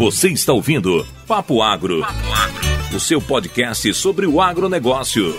Você está ouvindo Papo Agro, o seu podcast sobre o agronegócio.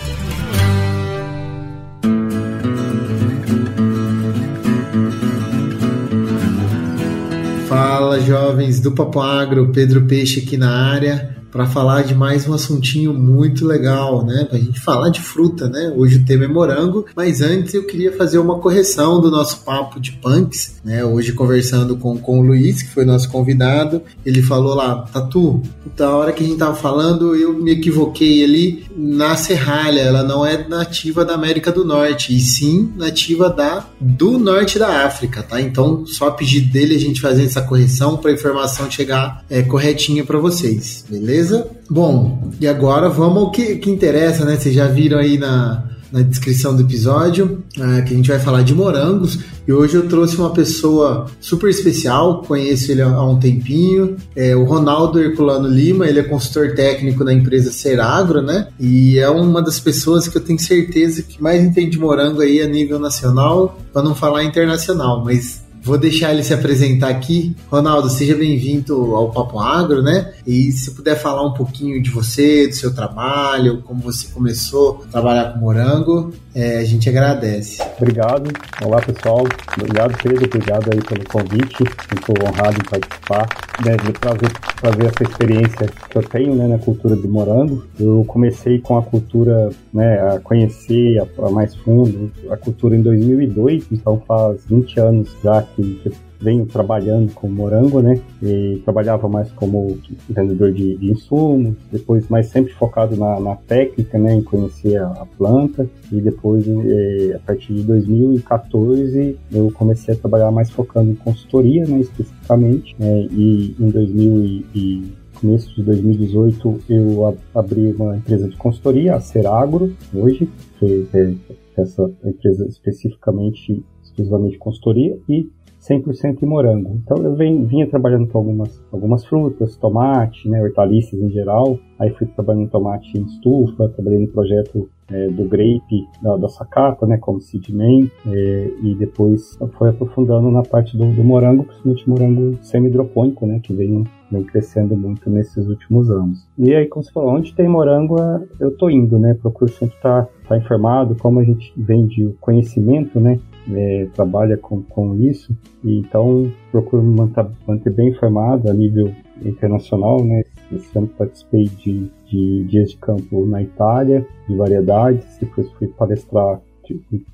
Fala, jovens do Papo Agro, Pedro Peixe aqui na área para falar de mais um assuntinho muito legal, né? Para a gente falar de fruta, né? Hoje o tema é morango, mas antes eu queria fazer uma correção do nosso papo de punks, né? Hoje conversando com, com o Luiz, que foi nosso convidado, ele falou lá, Tatu, da hora que a gente tava falando, eu me equivoquei ali na serralha, ela não é nativa da América do Norte, e sim nativa da do norte da África, tá? Então, só a pedido dele a gente fazer essa correção para a informação chegar é, corretinha para vocês, beleza? Beleza? Bom, e agora vamos ao que, que interessa, né? Vocês já viram aí na, na descrição do episódio é, que a gente vai falar de morangos. E hoje eu trouxe uma pessoa super especial, conheço ele há um tempinho, é o Ronaldo Herculano Lima, ele é consultor técnico da empresa Seragro, né? E é uma das pessoas que eu tenho certeza que mais entende morango aí a nível nacional, para não falar internacional, mas Vou deixar ele se apresentar aqui. Ronaldo, seja bem-vindo ao Papo Agro, né? E se puder falar um pouquinho de você, do seu trabalho, como você começou a trabalhar com morango, é, a gente agradece. Obrigado. Olá, pessoal. Obrigado, Pedro. Obrigado aí pelo convite. Estou honrado em participar. Né, de trazer, trazer essa experiência que eu tenho né, na cultura de morango. Eu comecei com a cultura, né, a conhecer a, a mais fundo a cultura em 2002, então faz 20 anos já que, venho trabalhando com morango, né? E trabalhava mais como vendedor de, de insumos, depois mais sempre focado na, na técnica, né? Em conhecer a, a planta e depois é, a partir de 2014 eu comecei a trabalhar mais focando em consultoria, né? Especificamente, né? e em 2000 e, começo de 2018 eu abri uma empresa de consultoria, a Seragro, hoje, que é essa empresa especificamente exclusivamente consultoria e 100% em morango. Então eu vinha trabalhando com algumas, algumas frutas, tomate, né, hortaliças em geral. Aí fui trabalhando tomate em estufa, trabalhei no projeto é, do grape da, da sacata, né, como seedman, é, e depois foi aprofundando na parte do, do morango, principalmente morango semi-hidropônico, né, que vem, vem crescendo muito nesses últimos anos. E aí, como você falou, onde tem morango, é, eu tô indo, né, procuro sempre estar tá, tá informado, como a gente vende o conhecimento, né, é, trabalha com, com isso, e então procuro manter, manter bem informado a nível internacional, né? Esse ano participei de, de dias de campo na Itália, de variedades, depois fui palestrar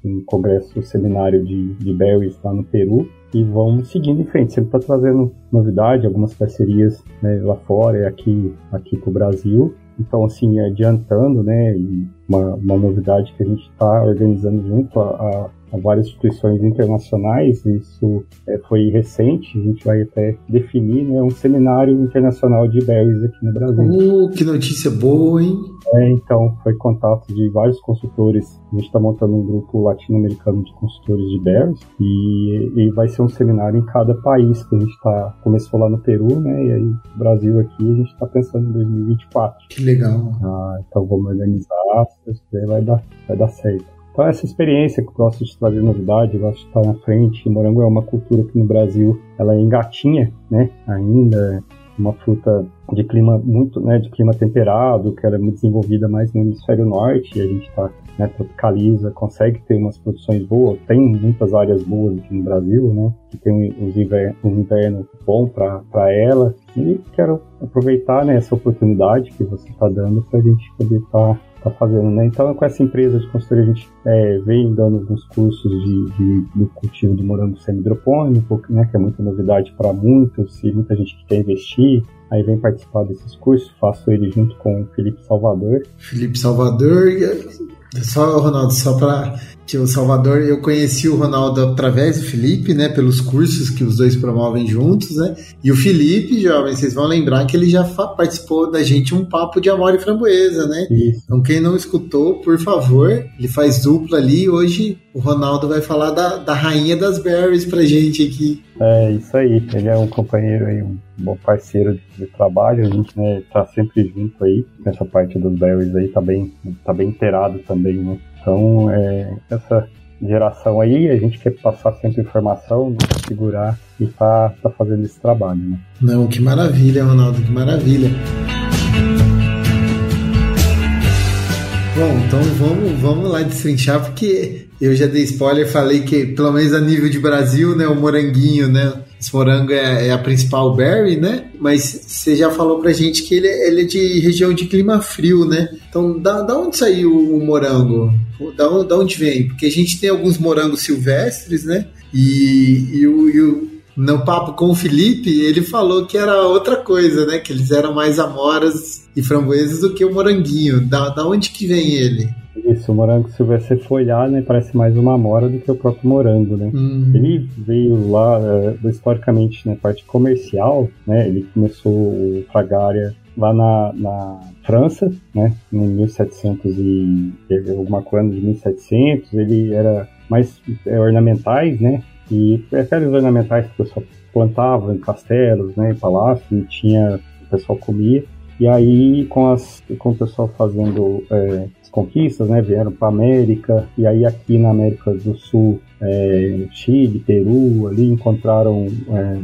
em um congresso, um seminário de, de berries lá no Peru, e vamos seguindo em frente, sempre está trazendo novidade, algumas parcerias né, lá fora e aqui, aqui para o Brasil, então, assim, adiantando, né, uma, uma novidade que a gente está organizando junto a, a várias instituições internacionais, isso é, foi recente, a gente vai até definir né, um seminário internacional de berries aqui no Brasil. Uh, que notícia boa, hein? É, então, foi contato de vários consultores, a gente está montando um grupo latino-americano de consultores de berries, e, e vai ser um seminário em cada país, que a gente está, começou lá no Peru, né, e aí Brasil aqui, a gente está pensando em 2024. Que legal. Ah, então vamos organizar, vai dar, vai dar certo. Então, essa experiência que eu gosto de trazer novidade, eu gosto de estar na frente. Morango é uma cultura que no Brasil ela é engatinha, né? Ainda uma fruta de clima muito, né, de clima temperado, que ela é muito desenvolvida mais no hemisfério norte, e a gente está né, tropicaliza, consegue ter umas produções boas, tem muitas áreas boas aqui no Brasil, né, que tem um inverno, um inverno bom para ela, e quero aproveitar né, essa oportunidade que você está dando para a gente poder estar tá tá fazendo, né? Então, com essa empresa de consultoria, a gente é, vem dando alguns cursos de, de, de cultivo de morango semi-hidropônico, né? Que é muita novidade para muitos e muita gente que quer investir. Aí vem participar desses cursos, faço ele junto com o Felipe Salvador. Felipe Salvador, só, Ronaldo, só para que o Salvador, eu conheci o Ronaldo através do Felipe, né, pelos cursos que os dois promovem juntos, né, e o Felipe, jovens, vocês vão lembrar que ele já participou da gente um papo de amor e framboesa, né, Isso. então quem não escutou, por favor, ele faz dupla ali, hoje o Ronaldo vai falar da, da rainha das berries pra gente aqui. É, isso aí, ele é um companheiro aí, um bom parceiro de, de trabalho, a gente, né, tá sempre junto aí, nessa parte dos berries aí, tá bem, tá bem inteirado também, né, então, é, essa, geração aí, a gente quer passar sempre informação, não segurar e tá, tá fazendo esse trabalho, né? Não, que maravilha, Ronaldo, que maravilha. Bom, então vamos, vamos lá destrinchar, porque eu já dei spoiler, falei que, pelo menos a nível de Brasil, né, o moranguinho, né, esse morango é, é, a principal berry, né? Mas você já falou pra gente que ele, é, ele é de região de clima frio, né? Então, da, da onde saiu o morango? Da, da onde vem? Porque a gente tem alguns morangos silvestres, né? E, e, e o, no papo com o Felipe, ele falou que era outra coisa, né? Que eles eram mais amoras e framboesas do que o moranguinho. Da, da onde que vem ele? Isso, o morango silvestre folhar, né, parece mais uma amora do que o próprio morango, né? Uhum. Ele veio lá, uh, historicamente, na né, parte comercial, né, ele começou o Fragaria lá na, na França, né, em 1700 e alguma coisa de 1700, ele era mais é, ornamentais, né, e aqueles ornamentais que o pessoal plantava em castelos, né, em palácios, e tinha, o pessoal comia, e aí, com, as, com o pessoal fazendo é, as conquistas, né, vieram para América, e aí aqui na América do Sul, é, Chile, Peru, ali encontraram, é,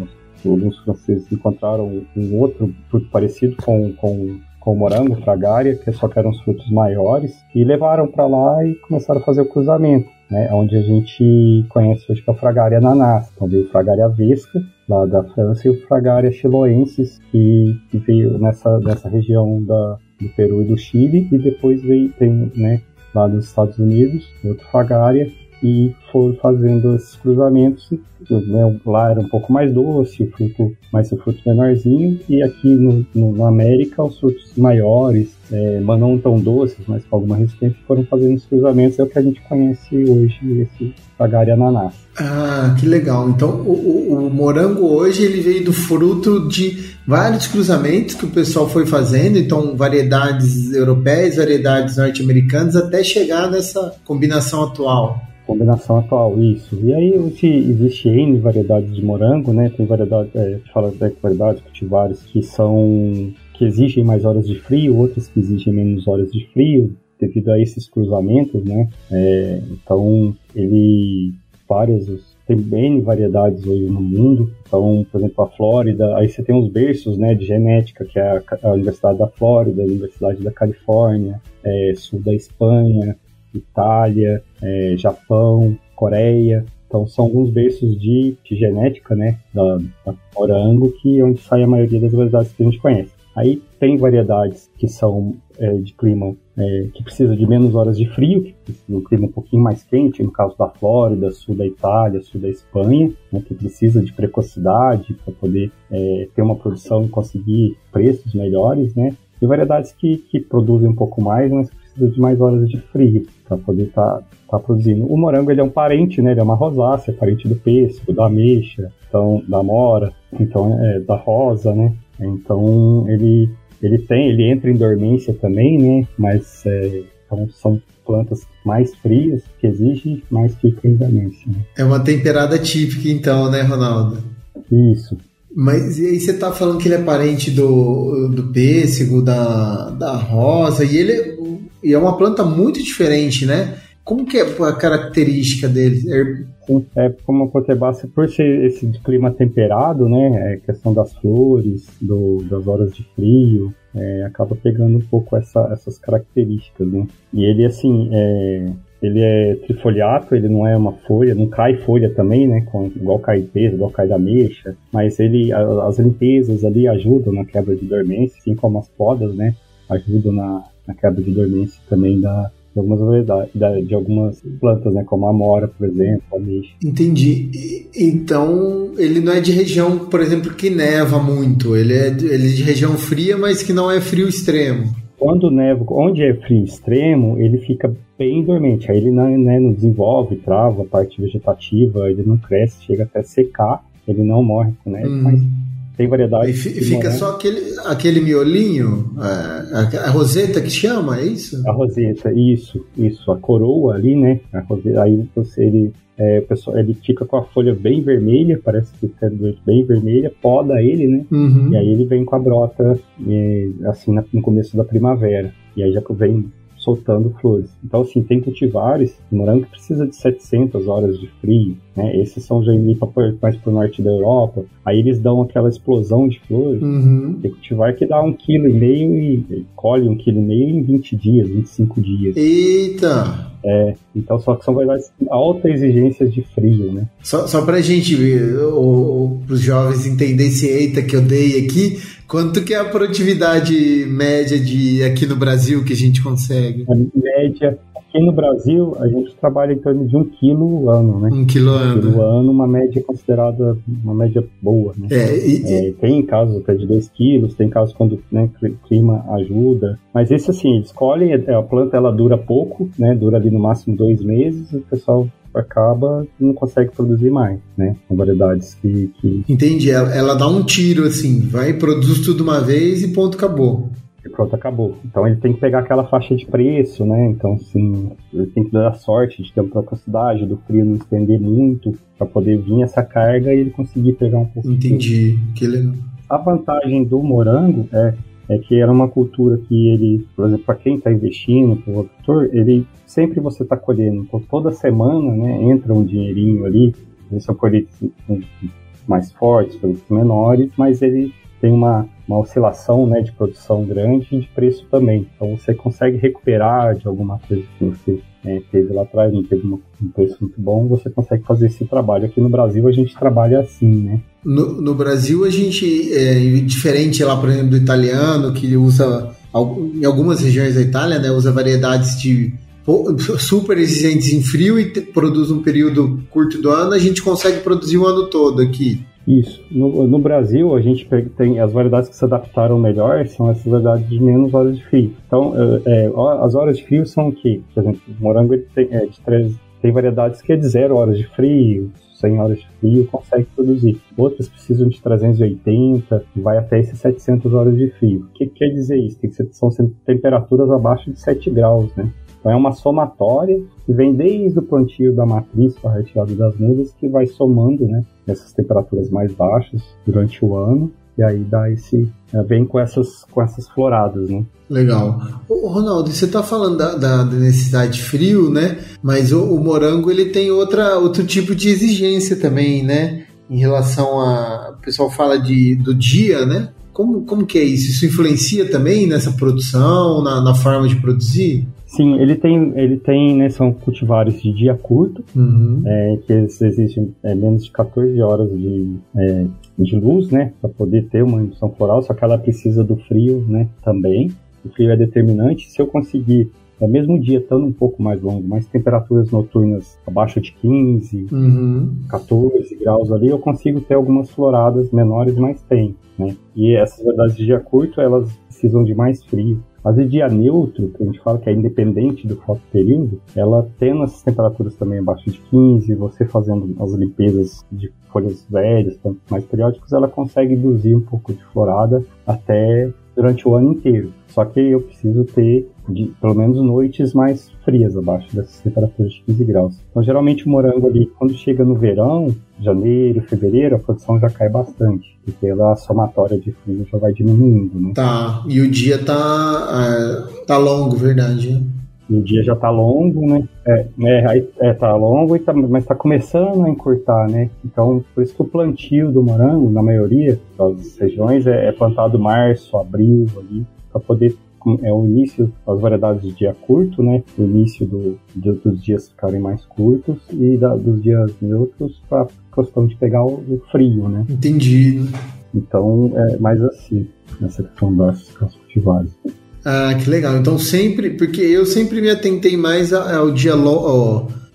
alguns franceses encontraram um outro fruto parecido com, com, com o morango, fragária, que só que eram os frutos maiores, e levaram para lá e começaram a fazer o cruzamento. Né, onde a gente conhece hoje que é a Fragaria nanás. Então veio Fragaria vesca, lá da França, e o Fragaria chiloensis, que, que veio nessa, nessa região da, do Peru e do Chile, e depois veio, tem, né, lá nos Estados Unidos, outro Fragaria, e foram fazendo esses cruzamentos. Né, lá era um pouco mais doce, o fruto mais o fruto menorzinho, e aqui no, no, no América os frutos maiores, é, mas não tão doces, mas com alguma resistência, foram fazendo os cruzamentos, é o que a gente conhece hoje, esse Fragaria ananás. Ah, que legal. Então o, o, o morango hoje ele veio do fruto de vários cruzamentos que o pessoal foi fazendo, então variedades europeias, variedades norte-americanas, até chegar nessa combinação atual combinação atual, isso. E aí existe, existe N variedades de morango, né? Tem variedade, é, fala de variedades cultivares que são que exigem mais horas de frio, outras que exigem menos horas de frio, devido a esses cruzamentos, né? É, então ele várias tem N variedades hoje no mundo. Então, por exemplo, a Flórida, aí você tem os berços né, de genética, que é a, a Universidade da Flórida, a Universidade da Califórnia, é, sul da Espanha, Itália, é, Japão, Coreia. Então são alguns berços de, de genética, né, da, da morango, que é onde sai a maioria das variedades que a gente conhece. Aí tem variedades que são é, de clima é, que precisa de menos horas de frio, que precisa de um clima um pouquinho mais quente, no caso da Flórida, sul da Itália, sul da Espanha, né, que precisa de precocidade para poder é, ter uma produção e conseguir preços melhores, né? E variedades que, que produzem um pouco mais, mas precisa de mais horas de frio para poder estar tá, tá produzindo. O morango ele é um parente, né? Ele é uma rosácea, é parente do pêssego, da ameixa, então da mora, então é da rosa, né? Então ele ele tem, ele entra em dormência também, né? Mas é, então são plantas mais frias que exigem mais fica em dormência. Né? É uma temperada típica então, né, Ronaldo? Isso. Mas e aí você tá falando que ele é parente do, do pêssego, da, da rosa, e ele e é uma planta muito diferente, né? Como que é a característica dele? É, é como a potebácea, por ser esse clima temperado, né? É questão das flores, do, das horas de frio, é, acaba pegando um pouco essa, essas características, né? E ele, assim, é, ele é trifoliato, ele não é uma folha, não cai folha também, né? Com, igual cai peso, igual cai da mexa, mas ele, as limpezas ali ajudam na quebra de dormência, assim como as podas, né? Ajudam na, na quebra de dormência também da, de algumas de algumas plantas, né, como a amora, por exemplo, a mexa. Entendi. Então, ele não é de região, por exemplo, que neva muito. Ele é, ele é de região fria, mas que não é frio extremo. Quando neva, onde é frio extremo, ele fica bem dormente. Aí ele não, né, não desenvolve, trava a parte vegetativa, ele não cresce, chega até secar. Ele não morre com neve, hum. mas tem variedade. E fica só aquele, aquele miolinho, a, é, a, roseta que chama, é isso? A roseta, isso, isso, a coroa ali, né? A roseta, aí você, ele, é, pessoal, ele fica com a folha bem vermelha, parece que está bem vermelha, poda ele, né? Uhum. E aí ele vem com a brota, assim, no começo da primavera. E aí já vem soltando flores. Então, assim, tem cultivares, o morango precisa de 700 horas de frio, né? Esses são já para mais para o norte da Europa. Aí eles dão aquela explosão de flores. Uhum. Tem cultivar que dá um quilo e meio e colhe um quilo e meio em 20 dias, 25 dias. Eita! É, então só que são variedades alta exigências de frio, né? Só, só pra gente ver, para os jovens entenderem esse eita que eu dei aqui, quanto que é a produtividade média de aqui no Brasil que a gente consegue? A média Aqui no Brasil, a gente trabalha em torno de um quilo ano, né? Um quilo ano. Um quilo ano, uma média considerada uma média boa, né? É, e, é, tem casos até de 2 quilos, tem casos quando né, o clima ajuda. Mas esse, assim, eles colhem, a planta ela dura pouco, né? Dura ali no máximo dois meses, e o pessoal acaba e não consegue produzir mais, né? Com variedades que, que... Entendi. Ela, ela dá um tiro, assim, vai, produz tudo uma vez e ponto, acabou e pronto, acabou. Então ele tem que pegar aquela faixa de preço, né? Então, assim, ele tem que dar a sorte de ter uma capacidade do frio não estender muito para poder vir essa carga e ele conseguir pegar um pouco. Entendi, que legal. A vantagem do morango é, é que era uma cultura que ele, por exemplo, para quem está investindo, para o agricultor, ele sempre você está colhendo. Então, toda semana, né, entra um dinheirinho ali, são colheitas mais fortes, colheitas menores, mas ele tem uma uma oscilação né, de produção grande e de preço também. Então você consegue recuperar de alguma coisa que você né, teve lá atrás, não teve um preço muito bom, você consegue fazer esse trabalho. Aqui no Brasil a gente trabalha assim, né? No, no Brasil a gente, é diferente lá, por exemplo, do italiano, que usa, em algumas regiões da Itália, né, usa variedades de super exigentes em frio e produz um período curto do ano, a gente consegue produzir o ano todo aqui. Isso. No, no, Brasil, a gente tem as variedades que se adaptaram melhor são essas variedades de menos horas de frio. Então, é, é, as horas de frio são o quê? Por exemplo, o morango tem, é, de três, tem variedades que é de zero horas de frio, 100 horas de frio, consegue produzir. Outras precisam de 380, vai até esses 700 horas de frio. O que, que quer dizer isso? Tem que ser, são temperaturas abaixo de 7 graus, né? Então é uma somatória que vem desde o plantio da matriz para a retirada das mudas, que vai somando né, essas temperaturas mais baixas durante o ano, e aí dá esse. É, vem com essas, com essas floradas, né? Legal. Ronaldo, você está falando da, da, necessidade de frio, né? Mas o, o, morango ele tem outra, outro tipo de exigência também, né? Em relação a. O pessoal fala de, do dia, né? Como, como que é isso? Isso influencia também nessa produção, na, na forma de produzir? Sim, ele tem, ele tem, né, são cultivares de dia curto, uhum. é, que existem é, menos de 14 horas de, é, de luz, né, para poder ter uma indução floral, só que ela precisa do frio, né, também. O frio é determinante. Se eu conseguir, é mesmo dia estando um pouco mais longo, mas temperaturas noturnas abaixo de 15, uhum. 14 graus ali, eu consigo ter algumas floradas menores, mas tem, né. E essas verdades de dia curto, elas precisam de mais frio. O dia neutro, que a gente fala que é independente do fotoperíodo, ela tendo essas temperaturas também abaixo de 15, você fazendo as limpezas de folhas velhas, mais periódicas, ela consegue induzir um pouco de florada até durante o ano inteiro. Só que eu preciso ter de, pelo menos noites mais frias abaixo dessas temperaturas de 15 graus. Então, geralmente o morango ali, quando chega no verão, janeiro, fevereiro, a produção já cai bastante, porque ela, a somatória de frio já vai diminuindo, né? Tá, e o dia tá, é, tá longo, verdade. O dia já tá longo, né? É, é, é tá longo, e tá, mas tá começando a encurtar, né? Então, por isso que o plantio do morango, na maioria das regiões, é, é plantado março, abril ali, para poder é o início das variedades de dia curto, né? O início do, do, dos dias ficarem mais curtos e da, dos dias neutros para questão de pegar o, o, frio, né? Entendi. Então é mais assim nessa questão das, das cultivares. Ah, que legal. Então sempre, porque eu sempre me atentei mais ao dia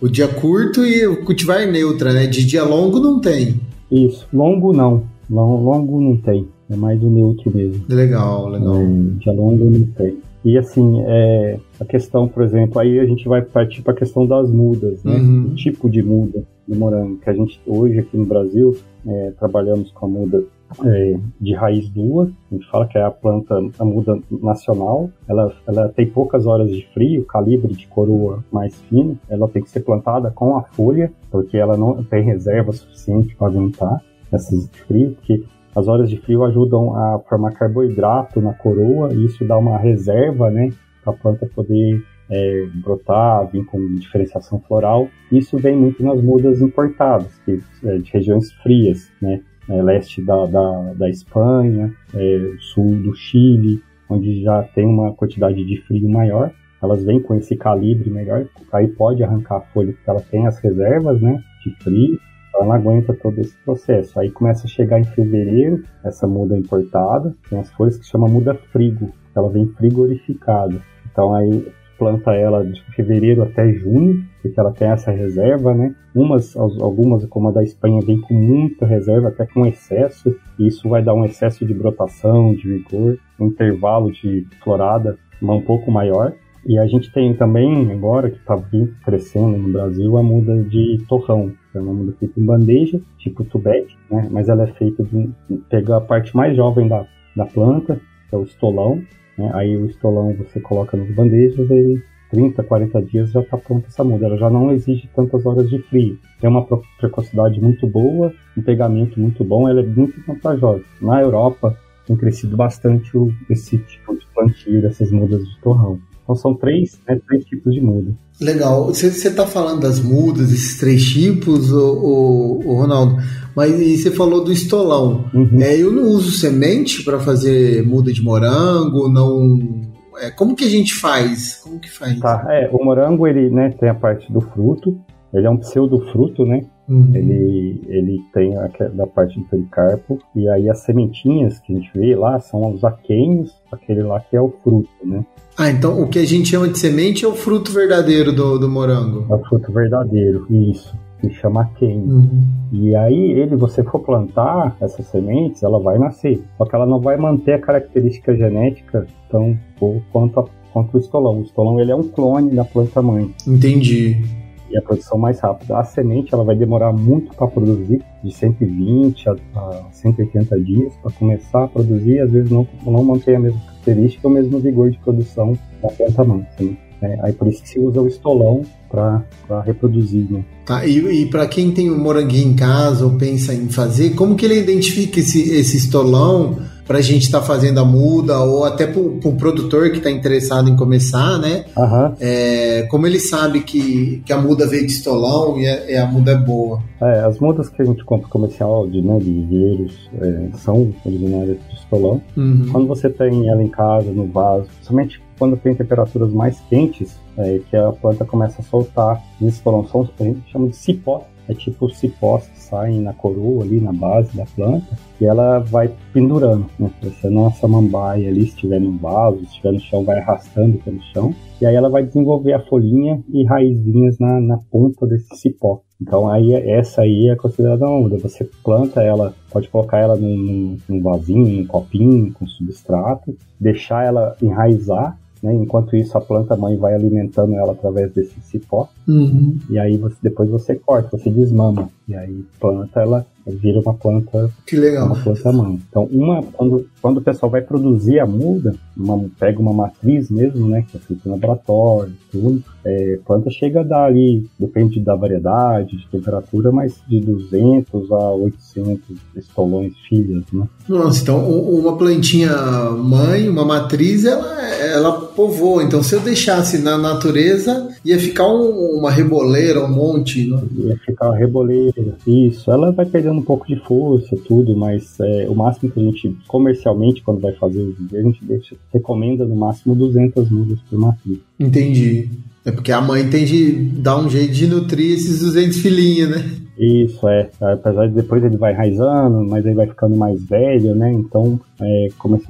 o dia curto e o cultivar neutra, né? De dia longo não tem. Isso, longo não. Longo não tem. É mais o neutro mesmo. Legal, legal. É, dia longo não tem. E assim, é, a questão, por exemplo, aí a gente vai partir para a questão das mudas, né? Uhum. O tipo de muda do morango, que a gente hoje aqui no Brasil é, trabalhamos com a muda é, de raiz dura, a gente fala que é a planta, a muda nacional, ela, ela tem poucas horas de frio, calibre de coroa mais fino, ela tem que ser plantada com a folha, porque ela não tem reserva suficiente para aguentar essas de frio, porque as horas de frio ajudam a formar carboidrato na coroa e isso dá uma reserva, né, para a planta poder é, brotar, vir com diferenciação floral. Isso vem muito nas mudas importadas, que, é, de regiões frias, né? É, leste da, da, da Espanha, é, sul do Chile, onde já tem uma quantidade de frio maior. Elas vêm com esse calibre melhor, aí pode arrancar a folha porque ela tem as reservas, né, de frio, ela não aguenta todo esse processo. Aí começa a chegar em fevereiro, essa muda importada, tem as folhas que chama muda frigo, ela vem frigorificada. Então aí planta ela de fevereiro até junho, porque ela tem essa reserva, né? Umas, algumas, como a da Espanha, vem com muita reserva, até com excesso, e isso vai dar um excesso de brotação, de vigor, um intervalo de florada um pouco maior. E a gente tem também, agora que está crescendo no Brasil, a muda de torrão, é uma muda feita em bandeja, tipo tubete, né? mas ela é feita de pegar a parte mais jovem da, da planta, que é o estolão, né? aí o estolão você coloca nas bandejas e 30, 40 dias já está pronta essa muda. Ela já não exige tantas horas de frio. Tem uma precocidade muito boa, um pegamento muito bom, ela é muito vantajosa. Na Europa tem crescido bastante esse tipo de plantio dessas mudas de torrão. Então são três, né, três tipos de muda. Legal. Você está falando das mudas, esses três tipos, o, Ronaldo, mas você falou do estolão. Uhum. É, eu não uso semente para fazer muda de morango, não. É, como que a gente faz? Como que faz? Tá, é, o morango ele, né, tem a parte do fruto. Ele é um pseudo fruto, né? Uhum. Ele, ele tem a, da parte do pericarpo, e aí as sementinhas que a gente vê lá são os aquênios, aquele lá que é o fruto, né? Ah, então o que a gente chama de semente é o fruto verdadeiro do, do morango. É o fruto verdadeiro, isso. Se chama aquênio. Uhum. E aí, ele, você for plantar essas sementes, ela vai nascer. Só que ela não vai manter a característica genética tão boa quanto, a, quanto o estolão. O estolão ele é um clone da planta mãe. Entendi e a produção mais rápida. A semente ela vai demorar muito para produzir, de 120 a, a 180 dias para começar a produzir, às vezes não, não mantém a mesma característica, o mesmo vigor de produção da planta mansa. Né? É, aí por isso que se usa o estolão para reproduzir, né? Tá, e, e para quem tem um moranguinho em casa ou pensa em fazer, como que ele identifica esse, esse estolão para a gente estar tá fazendo a muda ou até para o produtor que está interessado em começar, né? Uhum. É, como ele sabe que, que a muda veio de estolão e a, e a muda é boa? É, as mudas que a gente compra comercial de, né, de viveiros é, são originárias de estolão. Uhum. Quando você tem ela em casa, no vaso, somente quando tem temperaturas mais quentes, é, que a planta começa a soltar esses estolão. São, a gente chama de cipó é tipo cipós que saem na coroa ali, na base da planta, e ela vai pendurando, né? Parecendo uma samambaia ali, se estiver no vaso, se estiver no chão, vai arrastando pelo chão, e aí ela vai desenvolver a folhinha e raizinhas na, na ponta desse cipó. Então aí essa aí é considerada uma muda. Você planta ela, pode colocar ela num, num vasinho, num copinho com substrato, deixar ela enraizar né? Enquanto isso, a planta mãe vai alimentando ela através desse cipó. Uhum. E aí você, depois você corta, você desmama. E aí planta ela vira uma planta. Que legal. Uma planta mãe. Então, uma, quando, quando o pessoal vai produzir a muda, uma, pega uma matriz mesmo, né? Que é feita no laboratório, tudo. É, planta chega a dar ali, depende da variedade, de temperatura, mas de 200 a 800 estolões filhas, né? Nossa, então uma plantinha mãe, uma matriz, ela, ela povoa. Então, se eu deixasse na natureza, ia ficar um, uma reboleira, um monte. Né? Ia ficar uma reboleira, isso. Ela vai perdendo um pouco de força, tudo, mas é, o máximo que a gente, comercialmente, quando vai fazer o vídeo, a gente deixa, recomenda no máximo 200 mudas por matriz. Entendi. É porque a mãe tem de dar um jeito de nutrir esses 200 filhinhos, né? Isso, é. Apesar de depois ele vai raizando, mas aí vai ficando mais velho, né? Então, é, começa,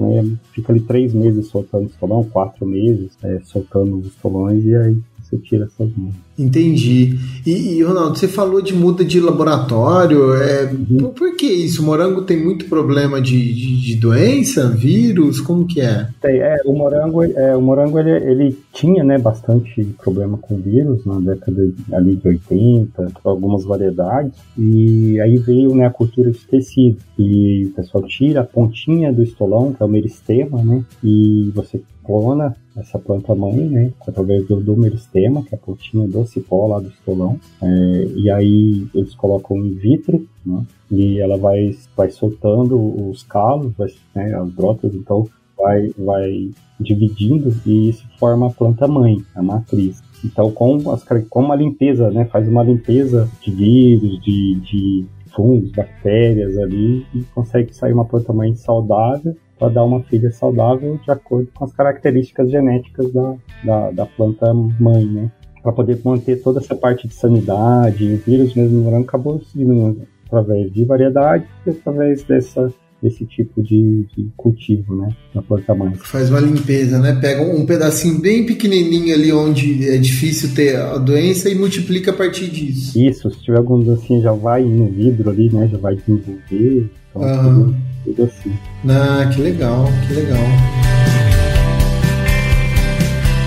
fica ali três meses soltando estolão, quatro meses é, soltando os estolões, e aí você tira essas mãos. Entendi. E, e, Ronaldo, você falou de muda de laboratório. É, uhum. por, por, que isso? O morango tem muito problema de, de, de, doença, vírus? Como que é? Tem, é, o morango, é, o morango ele, ele tinha né, bastante problema com vírus na década ali de 80, algumas variedades. E aí veio né, a cultura de tecido. E o pessoal tira a pontinha do estolão, que é o meristema, né? E você clona essa planta mãe, né, através do, do meristema, que é a pontinha do cipó lá do estolão, é, e aí eles colocam in vitro, né, e ela vai, vai soltando os calos, vai, né, as brotas, então vai, vai dividindo e isso forma a planta mãe, a matriz. Então, com, as, com uma limpeza, né, faz uma limpeza de vírus, de, de fungos, bactérias ali e consegue sair uma planta mãe saudável para dar uma filha saudável de acordo com as características genéticas da, da, da planta mãe, né? Para poder manter toda essa parte de sanidade, o vírus mesmo no morango acabou se diminuindo através de variedade e através dessa desse tipo de, de, cultivo, né, na planta mãe. Faz uma limpeza, né? Pega um pedacinho bem pequenininho ali onde é difícil ter a doença e multiplica a partir disso. Isso, se tiver algum assim já vai no vidro ali, né, já vai desenvolver. Então, uhum. tudo, tudo assim. Ah, que legal, que legal.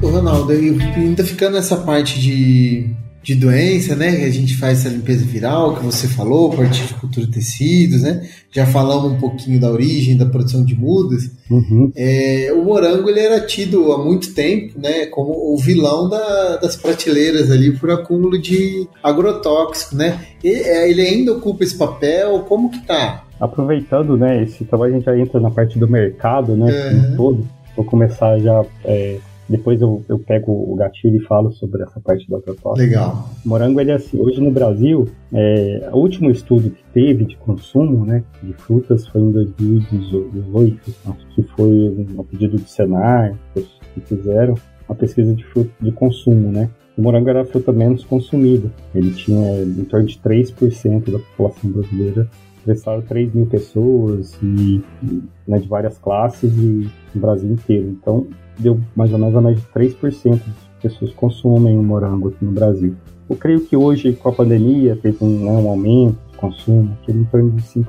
Ô Ronaldo, ainda ficando nessa parte de, de doença, né? Que a gente faz essa limpeza viral que você falou, a partir de cultura de tecidos, né? Já falamos um pouquinho da origem da produção de mudas. Uhum. É, o morango ele era tido há muito tempo, né? Como o vilão da, das prateleiras ali por acúmulo de agrotóxico, né? É, ele ainda ocupa esse papel? Como que tá? Aproveitando, né? Esse trabalho a gente já entra na parte do mercado, né? Uhum. todo. Vou começar já é, depois eu, eu pego o gatilho e falo sobre essa parte do agrotóxico. Legal. Morango, ele é assim, hoje no Brasil, é, o último estudo que teve de consumo né, de frutas foi em 2018, acho que foi um pedido do Senar, que fizeram uma pesquisa de fruta de consumo, né? O morango era a fruta menos consumida. Ele tinha em torno de 3% da população brasileira entrevistaram 3 mil pessoas e, né, de várias classes e no Brasil inteiro. Então, deu mais ou menos a média de 3% das pessoas consumem o morango aqui no Brasil. Eu creio que hoje, com a pandemia, teve um, né, um aumento de consumo, que é em torno de 5%.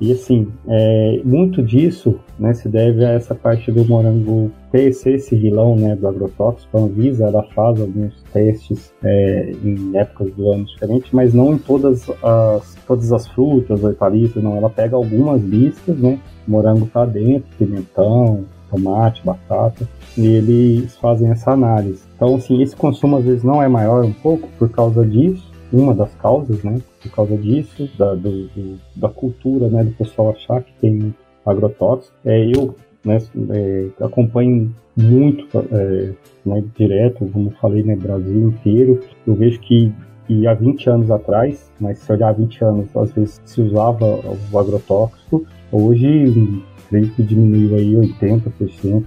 E assim, é, muito disso né, se deve a essa parte do morango ter esse vilão né, do agrotóxico. A Anvisa ela faz alguns testes é, em épocas do ano diferentes, mas não em todas as, todas as frutas, hortaliças, não. Ela pega algumas listas, né? Morango está dentro, pimentão, tomate, batata, e eles fazem essa análise. Então, assim, esse consumo às vezes não é maior um pouco por causa disso, uma das causas, né? Por causa disso, da, do, do, da cultura, né? Do pessoal achar que tem agrotóxico. É, eu né, é, acompanho muito é, né, direto, como falei, né, Brasil inteiro. Eu vejo que, que há 20 anos atrás, mas se olhar 20 anos, às vezes se usava o agrotóxico. Hoje, que diminuiu aí 80%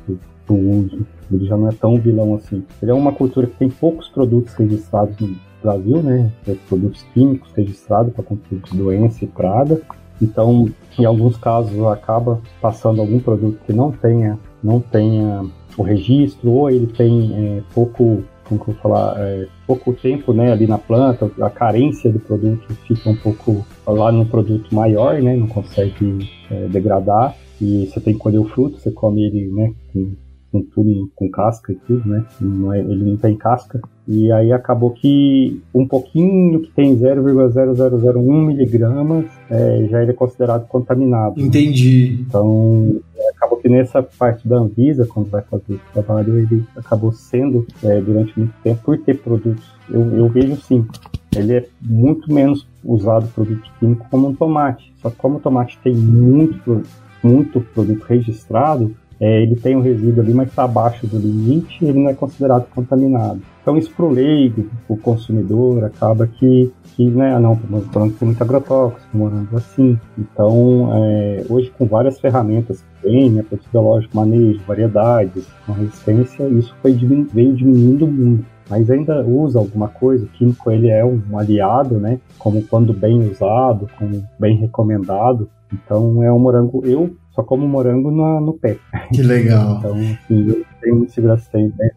do uso. Ele já não é tão vilão assim. Ele é uma cultura que tem poucos produtos registrados no Brasil, né? É produtos químicos registrados para controle de doença e praga. Então, em alguns casos, acaba passando algum produto que não tenha, não tenha o registro, ou ele tem é, pouco, como eu falar, é, pouco tempo né, ali na planta, a carência do produto fica um pouco lá no produto maior, né? Não consegue é, degradar e você tem que colher o fruto, você come ele, né, com, com tudo, com casca e tudo, né, não é, ele não tem casca. E aí acabou que um pouquinho que tem 0,0001 miligramas é, já ele é considerado contaminado. Entendi. Né? Então, acabou que nessa parte da Anvisa, quando vai fazer esse trabalho, ele acabou sendo, é, durante muito tempo, por ter produtos, eu, eu vejo sim, ele é muito menos usado produto químico como um tomate. Só que como o tomate tem muito muito produto registrado, é, ele tem um resíduo ali, mas está abaixo do limite ele não é considerado contaminado. Então isso para o leigo, o consumidor, acaba que, que né, ah, não, falando que tem muito agrotóxico, morando assim. Então, é, hoje com várias ferramentas que tem, né, biológico, manejo, variedades, com resistência, isso foi, veio diminuindo muito mas ainda usa alguma coisa. O químico ele é um aliado, né? Como quando bem usado, como bem recomendado. Então é um morango. Eu só como morango no, no pé. Que legal. então, assim, eu tenho segurança, tem, né?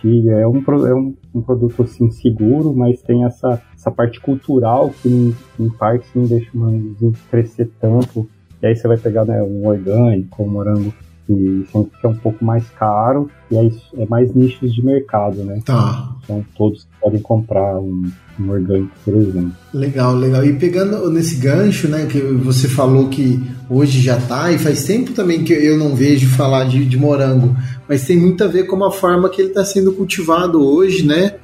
Que é um, é um, um, produto assim seguro, mas tem essa, essa parte cultural que em, em parte não deixa o morango crescer tanto E aí você vai pegar né, um orgânico, um morango que sempre é um pouco mais caro, e aí é mais nichos de mercado, né? Tá. Então todos podem comprar um, um orgânico, por exemplo. Legal, legal. E pegando nesse gancho, né, que você falou que hoje já tá, e faz tempo também que eu não vejo falar de, de morango, mas tem muito a ver com a forma que ele está sendo cultivado hoje, né?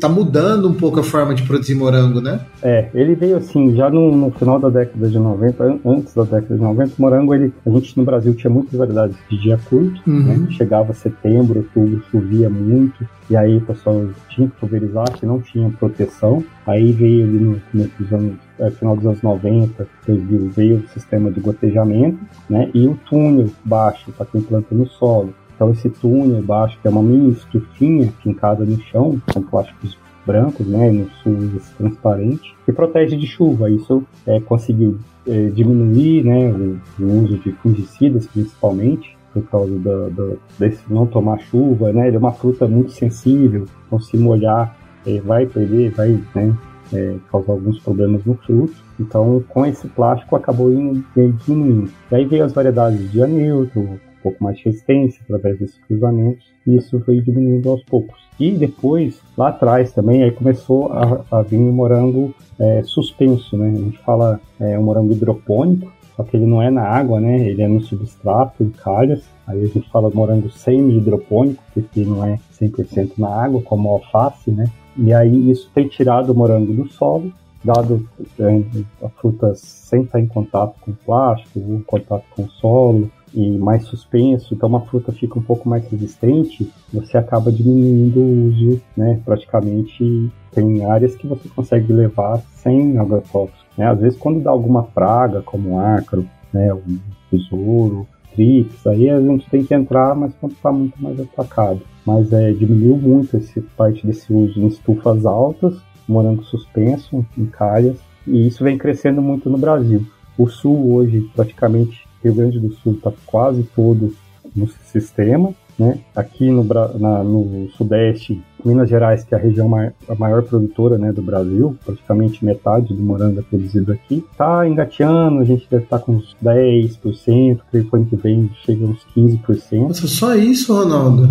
Tá mudando um pouco a forma de produzir morango, né? É, ele veio assim, já no, no final da década de 90, antes da década de 90, o morango, ele, a gente no Brasil tinha muitas variedades de dia curto, uhum. né? Chegava setembro, outubro, chovia muito, e aí o pessoal tinha que pulverizar, que não tinha proteção. Aí veio ali no começo dos anos, é, final dos anos 90, 2000, veio o sistema de gotejamento, né? E o túnel baixo para quem planta no solo. Então esse túnel baixo, que é uma mini estufinha fincada no chão, com plásticos brancos, né, no sul transparente, que protege de chuva. Isso é, conseguiu é, diminuir né, o, o, uso de fungicidas, principalmente, por causa da, desse não tomar chuva. Né, ele é uma fruta muito sensível, então se molhar é, vai perder, vai né, é, causar alguns problemas no fruto. Então, com esse plástico acabou indo, diminuindo. E aí veio as variedades de anilto, um pouco mais de resistência através desses cruzamentos, e isso foi diminuindo aos poucos. E depois, lá atrás também, aí começou a, a vir o morango é, suspenso, né? A gente fala é, um morango hidropônico, só que ele não é na água, né? Ele é no substrato, em calhas. Aí a gente fala morango semi-hidropônico, porque não é 100% na água, como alface, né? E aí isso tem tirado o morango do solo, dado é, a fruta sem estar em contato com plástico, em contato com o solo, e mais suspenso, então uma fruta fica um pouco mais resistente, você acaba diminuindo o uso, né? Praticamente tem áreas que você consegue levar sem agrotóxicos. Né? Às vezes quando dá alguma praga, como ácaro, né? um besouro, trips, aí a gente tem que entrar, mas quando está muito mais atacado. Mas é, diminuiu muito esse parte desse uso em estufas altas, morango suspenso, em calhas, e isso vem crescendo muito no Brasil. O sul hoje praticamente Rio Grande do Sul está quase todo no sistema. Né? Aqui no, na, no Sudeste, Minas Gerais, que é a região maior, a maior produtora né, do Brasil, praticamente metade do morango é produzido aqui, está engateando, a gente deve estar tá com uns 10%, creio que o ano que vem chega uns 15%. Nossa, só isso, Ronaldo?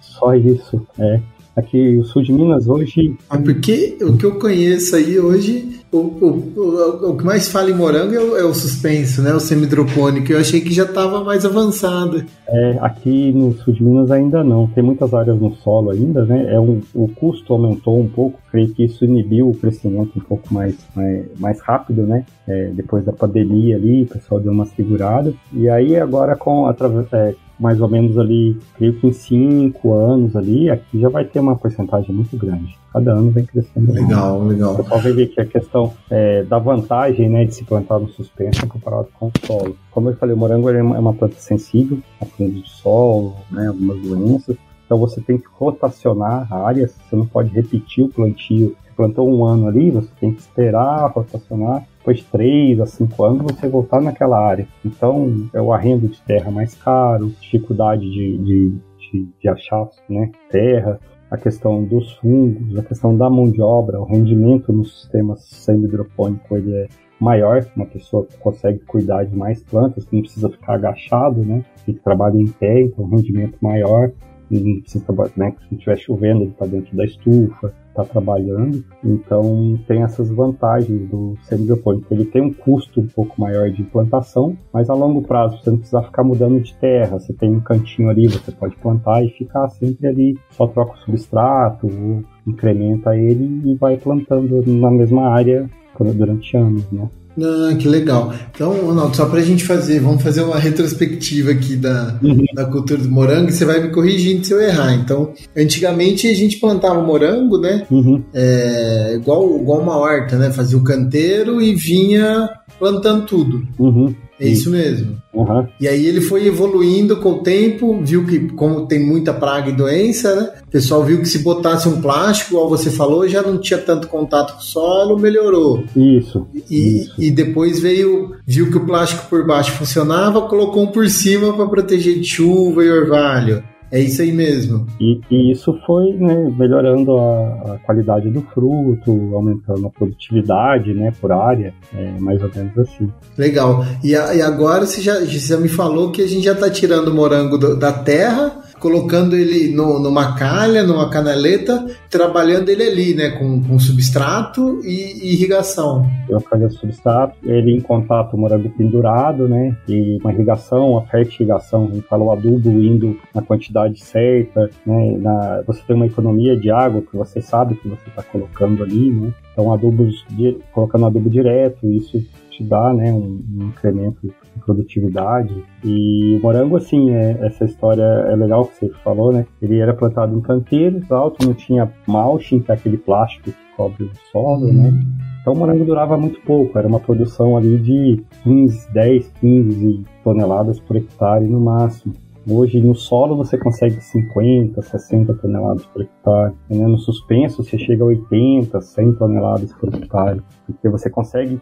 Só isso, é. Aqui o sul de Minas hoje. É porque o que eu conheço aí hoje o, o, o, o, que mais fala em morango é o, é o suspenso, né? O semidropônico. Eu achei que já estava mais avançado. É, aqui no sul de Minas ainda não. Tem muitas áreas no solo ainda, né? É um, o custo aumentou um pouco. Creio que isso inibiu o crescimento um pouco mais, mais, mais rápido, né? É, depois da pandemia ali, o pessoal deu uma segurada. E aí agora com através, é, mais ou menos ali, creio que em cinco anos ali, aqui já vai ter uma porcentagem muito grande. Cada ano vem crescendo. Legal, mais. legal. Você pode ver que a questão é, da vantagem né, de se plantar no suspenso comparado com o solo. Como eu falei, o morango é uma planta sensível a fundo de solo, né, algumas doenças. Então você tem que rotacionar áreas, você não pode repetir o plantio. Você plantou um ano ali, você tem que esperar rotacionar depois de 3 a 5 anos você voltar naquela área. Então, é o arrendo de terra mais caro, dificuldade de, de, de, de achar né, terra, a questão dos fungos, a questão da mão de obra, o rendimento no sistema semi-hidropônico ele é maior, uma pessoa consegue cuidar de mais plantas, não precisa ficar agachado, né? Ele trabalha em pé, então rendimento maior, precisa né? Se estiver chovendo, ele está dentro da estufa, está trabalhando. Então tem essas vantagens do semi-hidropônico. Ele tem um custo um pouco maior de implantação, mas a longo prazo você não precisa ficar mudando de terra. Você tem um cantinho ali, você pode plantar e ficar sempre ali. Só troca o substrato, incrementa ele e vai plantando na mesma área durante anos, né? Ah, que legal. Então, Ronaldo, só pra gente fazer, vamos fazer uma retrospectiva aqui da, uhum. da cultura do morango e você vai me corrigindo se eu errar. Então, antigamente a gente plantava morango, né? Uhum. É, igual, igual uma horta, né? Fazia o canteiro e vinha plantando tudo. Uhum. É isso mesmo. Uhum. E aí ele foi evoluindo com o tempo, viu que, como tem muita praga e doença, né? O pessoal viu que se botasse um plástico, igual você falou, já não tinha tanto contato com o solo, melhorou. Isso. E, isso. e depois veio, viu que o plástico por baixo funcionava, colocou um por cima para proteger de chuva e orvalho. É isso aí mesmo. E, e isso foi né, melhorando a, a, qualidade do fruto, aumentando a produtividade né, por área, é, mais ou menos assim. Legal. E, a, e agora você já, já me falou que a gente já está tirando o morango do, da terra colocando ele no, numa calha, numa canaleta, trabalhando ele ali, né, com, com substrato e, e irrigação. Colocando substrato, ele em contato, morango pendurado, né, e uma irrigação, a fertirrigação, a gente fala o adubo indo na quantidade certa, né, na, você tem uma economia de água que você sabe que você está colocando ali, né, então adubos, colocando adubo direto, isso te dá, né, um, um incremento produtividade. E o morango, assim, é, essa história é legal que você falou, né? Ele era plantado em canteiros alto, não tinha mulching, que é aquele plástico que cobre o solo, né? uhum. né? Então o morango durava muito pouco, era uma produção ali de 15, 10, 15 toneladas por hectare no máximo. Hoje no solo você consegue 50, 60 toneladas por hectare. Né? No suspenso você chega a 80, 100 toneladas por hectare. Porque você consegue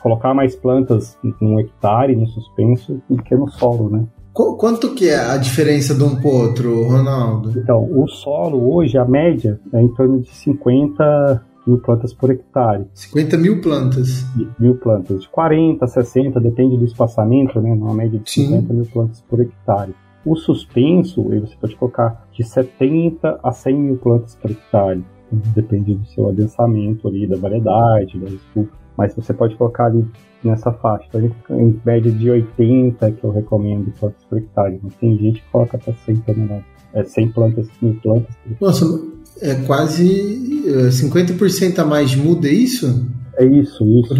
colocar mais plantas num hectare no suspenso do que no solo, né? Quanto que é a diferença de um para outro, Ronaldo? Então, o solo hoje, a média, é em torno de 50 mil plantas por hectare. 50 mil plantas? Mil plantas. De 40, 60, depende do espaçamento, né? Uma média de Sim. 50 mil plantas por hectare. O suspenso, você pode colocar de 70 a 100 mil plantas por hectare. Depende do seu adensamento ali, da variedade, da estufa mas você pode colocar ali nessa faixa. Então, a gente fica em média de 80 que eu recomendo plantas por hectare. Mas tem gente que coloca até 100 toneladas. É 100 plantas, mil plantas. Nossa, é quase 50% é, a mais muda, é isso? É isso, isso.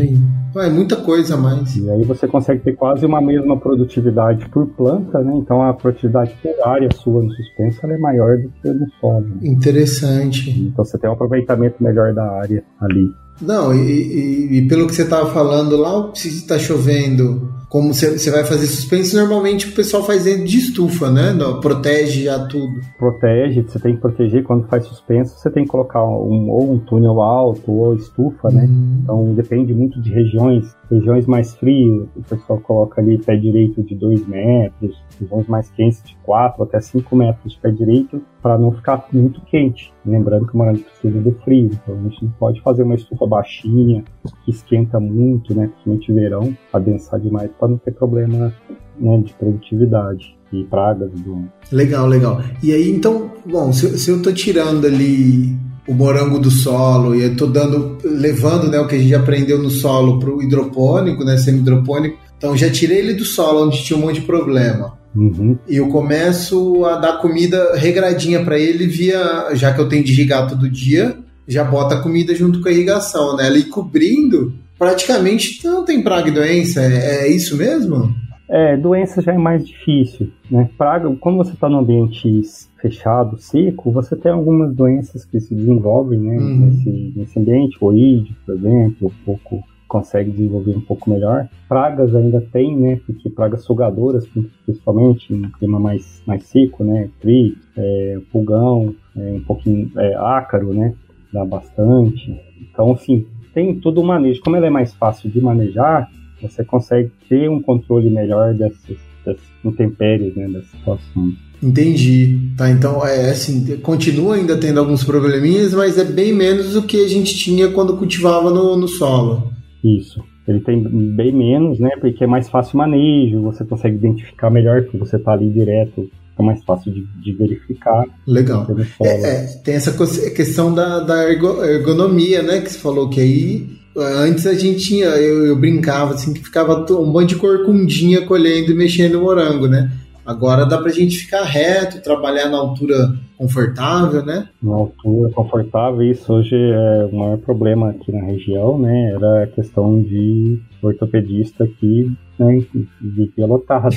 É muita coisa a mais. E aí você consegue ter quase uma mesma produtividade por planta, né? Então a produtividade por área sua no suspenso é maior do que no solo. Interessante. Então você tem um aproveitamento melhor da área ali. Não, e, e, e, pelo que você estava falando lá, se está chovendo, como você vai fazer suspense, normalmente o pessoal faz dentro de estufa, né? Não, protege já tudo. Protege, você tem que proteger quando faz suspenso, você tem que colocar um, ou um túnel alto ou estufa, né? Uhum. Então depende muito de regiões. Regiões mais frias, o pessoal coloca ali pé direito de 2 metros, regiões mais quentes de 4 até 5 metros de pé direito, para não ficar muito quente. Lembrando que o morango precisa do frio, então a gente não pode fazer uma estufa baixinha, que esquenta muito, né, principalmente verão, adensar demais, para não ter problema né, de produtividade e pragas do. Legal, legal. E aí, então, bom, se, se eu estou tirando ali o morango do solo e eu tô dando, levando né, o que a gente aprendeu no solo para o hidropônico, né, semi-hidropônico, então já tirei ele do solo onde tinha um monte de problema. Uhum. E eu começo a dar comida regradinha para ele via, já que eu tenho de irrigar todo dia, já bota a comida junto com a irrigação, né? Ali cobrindo, praticamente não tem praga e doença. É, é isso mesmo? É, doença já é mais difícil, né? Praga, quando você está no ambiente fechado, seco, você tem algumas doenças que se desenvolvem, né? Uhum. Nesse, nesse ambiente, oíde, por exemplo, um pouco consegue desenvolver um pouco melhor. Pragas ainda tem, né? Porque pragas sugadoras, principalmente em um clima mais, mais seco, né? Tri, é, pulgão, é, um pouquinho é, ácaro, né? Dá bastante. Então, assim, tem todo o manejo. Como ela é mais fácil de manejar, você consegue ter um controle melhor dessas, dessas intempéries, né? Dessas situações. Entendi. Tá, então é assim, continua ainda tendo alguns probleminhas, mas é bem menos do que a gente tinha quando cultivava no, no solo. Isso. Ele tem bem menos, né? Porque é mais fácil o manejo, você consegue identificar melhor que você está ali direto, fica mais fácil de, de verificar. Legal. É, é, tem essa questão da, da ergonomia, né? Que você falou que aí Antes a gente tinha, eu, eu, brincava assim, que ficava um monte de corcundinha colhendo e mexendo no morango, né? Agora dá pra gente ficar reto, trabalhar na altura confortável, né? Na altura confortável, isso hoje é o maior problema aqui na região, né? Era a questão de ortopedista aqui, né? Vivia lotado.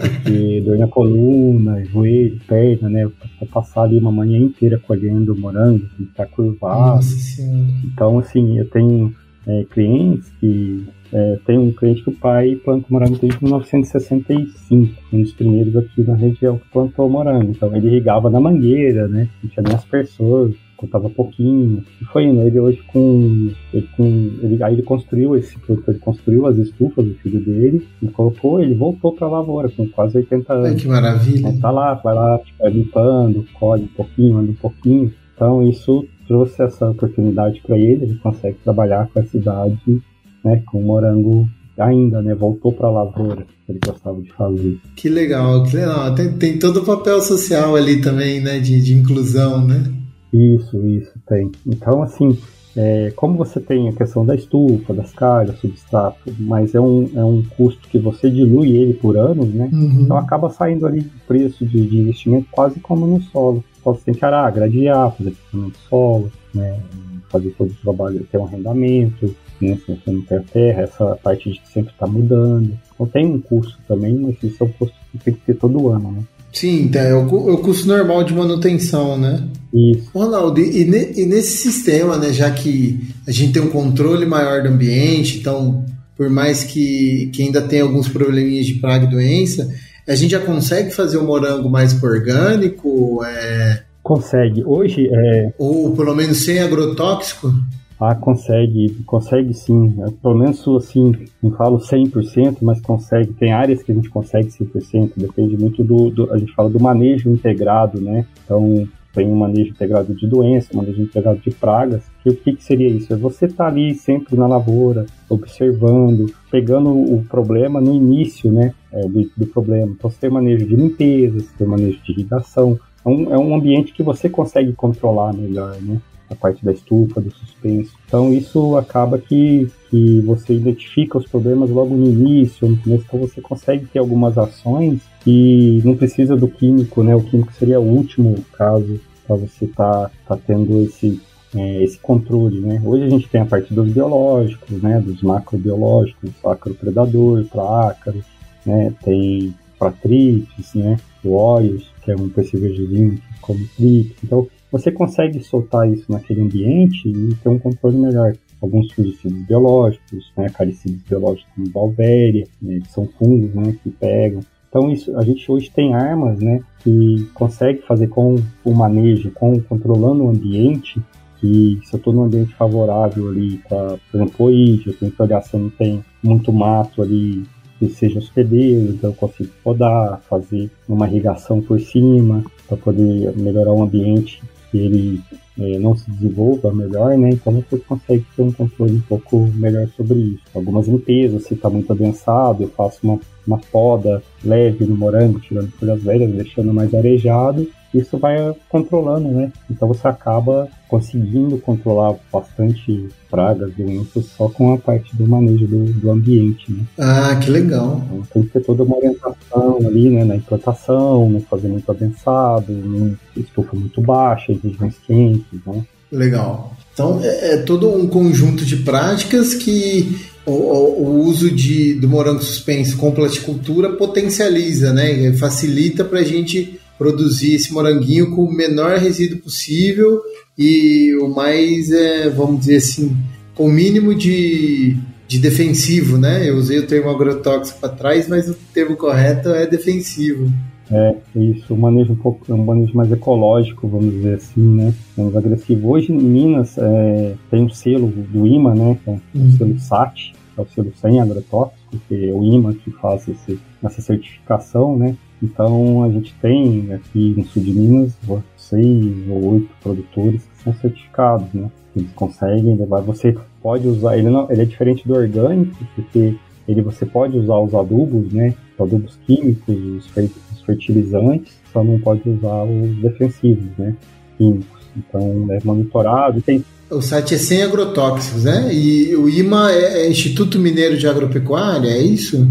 porque dor na coluna, joelho, perna, né? Passar ali uma manhã inteira colhendo morango, tá curvado. Nossa senhora. Então, assim, eu tenho é, clientes que é, tem um cliente que o pai planta morango desde 1965, um dos primeiros aqui na região que plantou morango. Então ele irrigava na mangueira, né? Não tinha nem as escutava pouquinho. E foi indo. Ele hoje com. Ele, com ele, aí ele construiu esse produto, ele construiu as estufas do filho dele e colocou, ele voltou para a lavoura com quase 80 anos. Ai, que maravilha. Então, tá lá, vai lá, fica limpando, colhe um pouquinho, anda um pouquinho. Então isso trouxe essa oportunidade para ele, ele consegue trabalhar com a cidade, né, com o morango ainda, né, voltou para a lavoura, que ele gostava de fazer. Que legal, que legal. Tem, tem todo o papel social ali também, né, de, de inclusão, né? Isso, isso, tem. Então, assim, é, como você tem a questão da estufa, das calhas, substrato, mas é um, é um custo que você dilui ele por anos, né? Uhum. Então acaba saindo ali de preço de, de investimento quase como no solo. Só você tem que arar, gradear, fazer tratamento de solo, né? fazer todo o trabalho, ter um arrendamento, né? se você não tem a terra, essa parte de sempre está mudando. Então tem um custo também, mas isso é um custo que tem que ter todo ano, né? Sim, então é o, é o custo normal de manutenção, né? Isso. Ronaldo, e, ne- e nesse sistema, né, já que a gente tem um controle maior do ambiente, então, por mais que, que ainda tenha alguns probleminhas de praga e doença, a gente já consegue fazer o morango mais orgânico, é, Consegue. Hoje, é, ou pelo menos sem agrotóxico? Ah, consegue, consegue sim. É, Pelo menos assim, não falo 100%, mas consegue. Tem áreas que a gente consegue 100%, depende muito do, do- a gente fala do manejo integrado, né? Então, tem um manejo integrado de doença, um manejo integrado de pragas. Que o que, que seria isso? É você estar ali sempre na lavoura, observando, pegando o problema no início, né? é, do, do problema. Então, você tem manejo de limpeza, você tem manejo de irrigação. É um, é um ambiente que você consegue controlar melhor, né? A parte da estufa, do suspenso. Então isso acaba que, que você identifica os problemas logo no início, no começo, então você consegue ter algumas ações e não precisa do químico, né? O químico seria o último caso para você estar tá, tá tendo esse, é, esse controle, né? Hoje a gente tem a parte dos biológicos, né? Dos macrobiológicos, acropredador, para ácaro, né? Tem para trips, né? O óleos, que é um percevejozinho que come trips. Então você consegue soltar isso naquele ambiente e ter um controle melhor. Alguns fungicidas biológicos, né, acaricidas biológicos como Valvéria, né, que são fungos né, que pegam. Então isso, a gente hoje tem armas né, que consegue fazer com o manejo, com controlando o ambiente, que se eu estou num ambiente favorável ali para, por exemplo, oide, eu tenho que olhar se eu não tem muito mato ali que seja hospedeiro, então eu consigo podar, fazer uma irrigação por cima para poder melhorar o ambiente que ele é, não se desenvolva melhor, né? Então você consegue ter um controle um pouco melhor sobre isso. Algumas limpezas, se está muito adensado, eu faço uma, uma poda leve no morango, tirando folhas velhas, deixando mais arejado. Isso vai controlando, né? Então você acaba conseguindo controlar bastante pragas, doenças, só com a parte do manejo do, do ambiente, né? Ah, que legal. Então tem que ter toda uma orientação ali, né, na implantação, não fazer muito adensado, não estufa muito baixa, em regiões quentes, né? Legal. Então é, é todo um conjunto de práticas que o, o- o uso de, do morango suspenso com platicultura potencializa, né? Facilita para a gente produzir esse moranguinho com o menor resíduo possível e o mais, é, vamos dizer assim, com o mínimo de, de defensivo, né? Eu usei o termo agrotóxico para trás, mas o termo correto é defensivo. É, isso, o manejo um pouco, um manejo mais ecológico, vamos dizer assim, né? Menos agressivo. Hoje em Minas é, tem um selo do IMA, né? Que é o Uhum. selo SAT, que é o selo sem agrotóxico, que é o IMA que faz esse, essa certificação, né? Então a gente tem aqui no sul de Minas seis ou oito produtores que são certificados, né? Eles conseguem levar. Você pode usar, ele, não, ele é diferente do orgânico, porque ele você pode usar os adubos, né? Os adubos químicos, os, fer- os fertilizantes, só não pode usar os defensivos, né? Químicos. Então é monitorado. Tem O site é sem agrotóxicos, né? E o IMA é, é Instituto Mineiro de Agropecuária, é isso?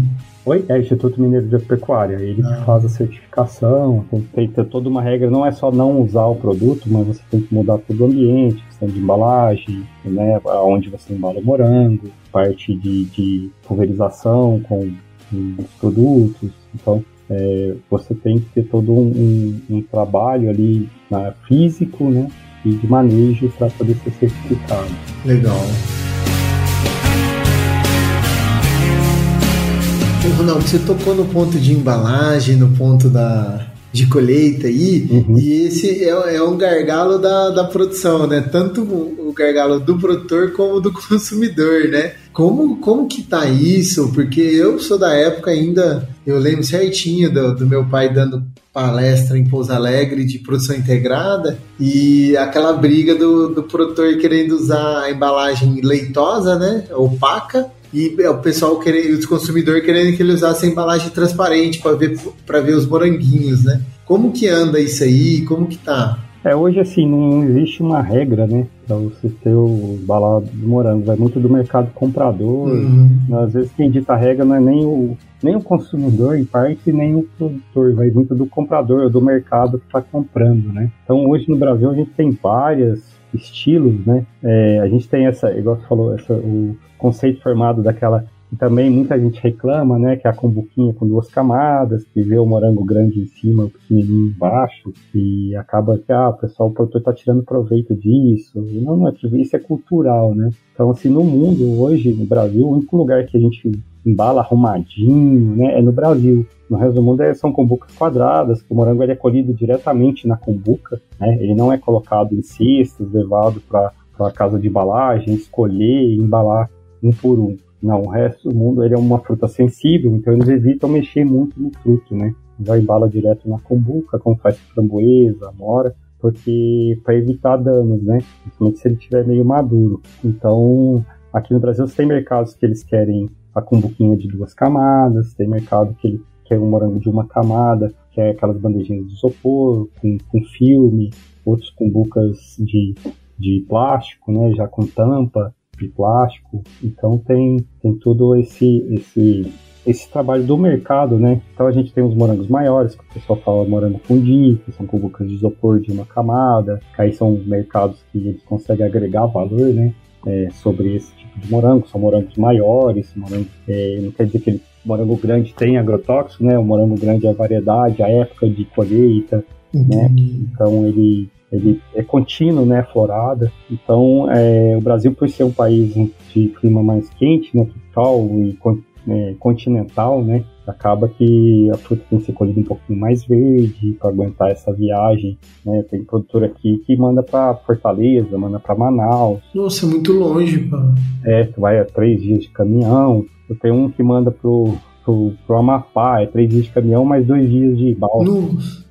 Oi, é o Instituto Mineiro de Pecuária. Ele Ah. que faz a certificação, tem que ter, toda uma regra. Não é só não usar o produto, mas você tem que mudar todo o ambiente, questão de embalagem, né? Onde você embala o morango, parte de, de pulverização com, com os produtos. Então, é, você tem que ter todo um, um- um trabalho ali na, físico, né? E de manejo para poder ser certificado. Legal. Ronaldo, você tocou no ponto de embalagem, no ponto da, de colheita aí, uhum. e esse é, é, um gargalo da, da produção, né? Tanto o gargalo do produtor como do consumidor, né? Como, como que tá isso? Porque eu sou da época ainda, eu lembro certinho do, do meu pai dando palestra em Pouso Alegre de produção integrada e aquela briga do, do produtor querendo usar a embalagem leitosa, né? Opaca, e o pessoal querendo, os consumidores querendo que ele usasse a embalagem transparente para ver, para ver os moranguinhos, né? Como que anda isso aí? Como que tá? É, hoje assim, não existe uma regra, né? Pra você ter o balado de morango. Vai muito do mercado comprador. Uhum. Às vezes quem dita a regra não é nem o, nem o consumidor, em parte, nem o produtor. Vai muito do comprador, do mercado que está comprando, né? Então hoje no Brasil a gente tem vários estilos, né? É, a gente tem essa, igual você falou, essa, o conceito formado daquela e também muita gente reclama, né, que é a combuquinha com duas camadas, que vê o morango grande em cima, o pequenininho embaixo, e acaba que, ah, o pessoal, o produtor tá tirando proveito disso. Não, não é isso é cultural, né? Então, assim, no mundo, hoje, no Brasil, o único lugar que a gente embala arrumadinho, né, é no Brasil. No resto do mundo é, são combucas quadradas, que o morango ele é colhido diretamente na combuca, né? Ele não é colocado em cestos, levado para a casa de embalagem, escolher e embalar um por um. Não, o resto do mundo ele é uma fruta sensível, então eles evitam mexer muito no fruto, né? Já embala direto na combuca, como faz framboesa, amora, porque para evitar danos, né? Principalmente se ele estiver meio maduro. Então, aqui no Brasil tem mercados que eles querem a combuquinha de duas camadas, tem mercado que ele quer um morango de uma camada, que é aquelas bandejinhas de isopor com, com filme, outros com bucas de, de plástico, né? Já com tampa de plástico. Então tem, tem todo esse, esse, esse trabalho do mercado, né? Então a gente tem os morangos maiores, que o pessoal fala morango fundi, que são cubucas de isopor de uma camada, que aí são mercados que eles conseguem agregar valor, né? É, sobre esse tipo de morango, são morangos maiores, morango, é, não quer dizer que ele, morango grande tem agrotóxico, né? O morango grande é a variedade, a época de colheita, né? Então ele ele é contínuo, né, florada. Então, é, o Brasil, por ser um país de clima mais quente, né, tropical e é, continental, né, acaba que a fruta tem que ser colhida um pouquinho mais verde para aguentar essa viagem. Né? Tem produtor aqui que manda para Fortaleza, manda para Manaus. Nossa, é muito longe, pá. É, tu vai a três dias de caminhão. Eu tenho um que manda pro pro, pro Amapá, é três dias de caminhão, mais dois dias de balsa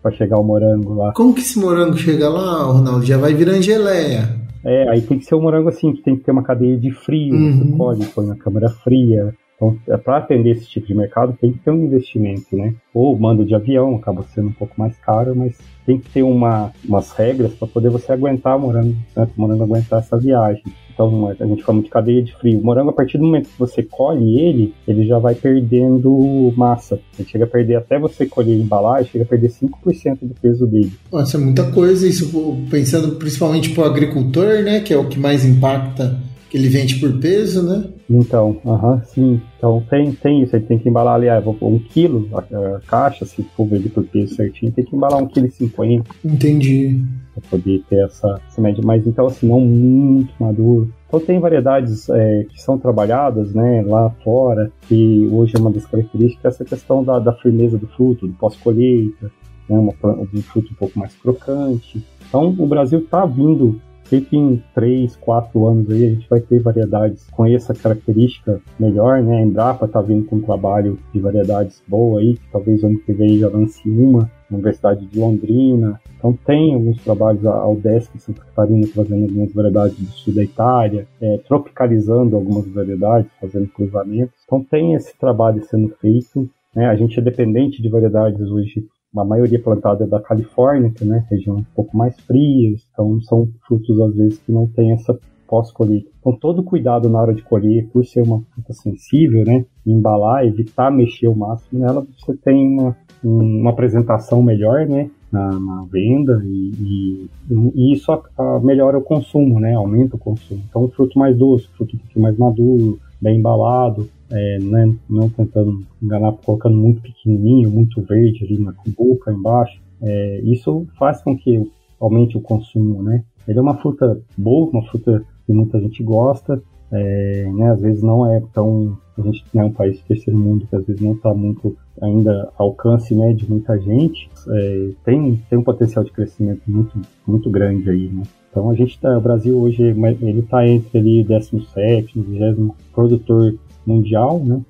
para chegar o morango lá. Como que esse morango chega lá, Ronaldo? Já vai virar geleia. É, aí tem que ser um morango assim, que tem que ter uma cadeia de frio, uhum. você pode põe na câmara fria, então, é para atender esse tipo de mercado, tem que ter um investimento, né? Ou mando de avião, acaba sendo um pouco mais caro, mas tem que ter uma, umas regras para poder você aguentar o morango, né? O morango aguentar essa viagem. Então, a gente fala de cadeia de frio. O morango, a partir do momento que você colhe ele, ele já vai perdendo massa. Ele chega a perder, até você colher e embalar, chega a perder 5% do peso dele. Nossa, é muita coisa isso, pensando principalmente para o agricultor, né? Que é o que mais impacta que ele vende por peso, né? Então, aham, uh -huh, sim. Então tem, tem isso, ele tem que embalar ali, ah, um quilo a, a, caixa, se for vender por peso certinho, tem que embalar um quilo e cinquenta. Entendi. Pra poder ter essa, essa média. Mas então, assim, não muito maduro. Então tem variedades é, que são trabalhadas né, lá fora, que hoje é uma das características, essa questão da, da firmeza do fruto, do pós-colheita, né, um fruto um pouco mais crocante. Então o Brasil está vindo sei que em 3, 4 anos aí a gente vai ter variedades com essa característica melhor, né? A Embrapa tá vindo com um trabalho de variedades boa aí, talvez ano que vem já lance uma, Universidade de Londrina. Então tem alguns trabalhos, a Udesc em Santa Catarina trazendo algumas variedades do sul da Itália, é, tropicalizando algumas variedades, fazendo cruzamentos. Então tem esse trabalho sendo feito. Né? A gente é dependente de variedades hoje uma maioria plantada é da Califórnia, que né, região um pouco mais fria, então são frutos às vezes que não tem essa pós-colheita. Então todo cuidado na hora de colher, por ser uma fruta sensível, né, embalar, evitar mexer o máximo nela, você tem uma, uma apresentação melhor, né, na, na venda e, e, e isso a, a melhora o consumo, né, aumenta o consumo. Então fruto mais doce, fruto um mais maduro, bem embalado, é, né, não tentando enganar, colocando muito pequenininho, muito verde ali na boca embaixo. É, isso faz com que aumente o consumo, né? Ele é uma fruta boa, uma fruta que muita gente gosta, é, né, às vezes não é tão. A gente é um país terceiro mundo que às vezes não está muito ainda alcance né, de muita gente, é, tem, tem um potencial de crescimento muito, muito grande aí. Né? Então a gente tá, o Brasil hoje ele está entre ali 17, 20 produtor mundial, né?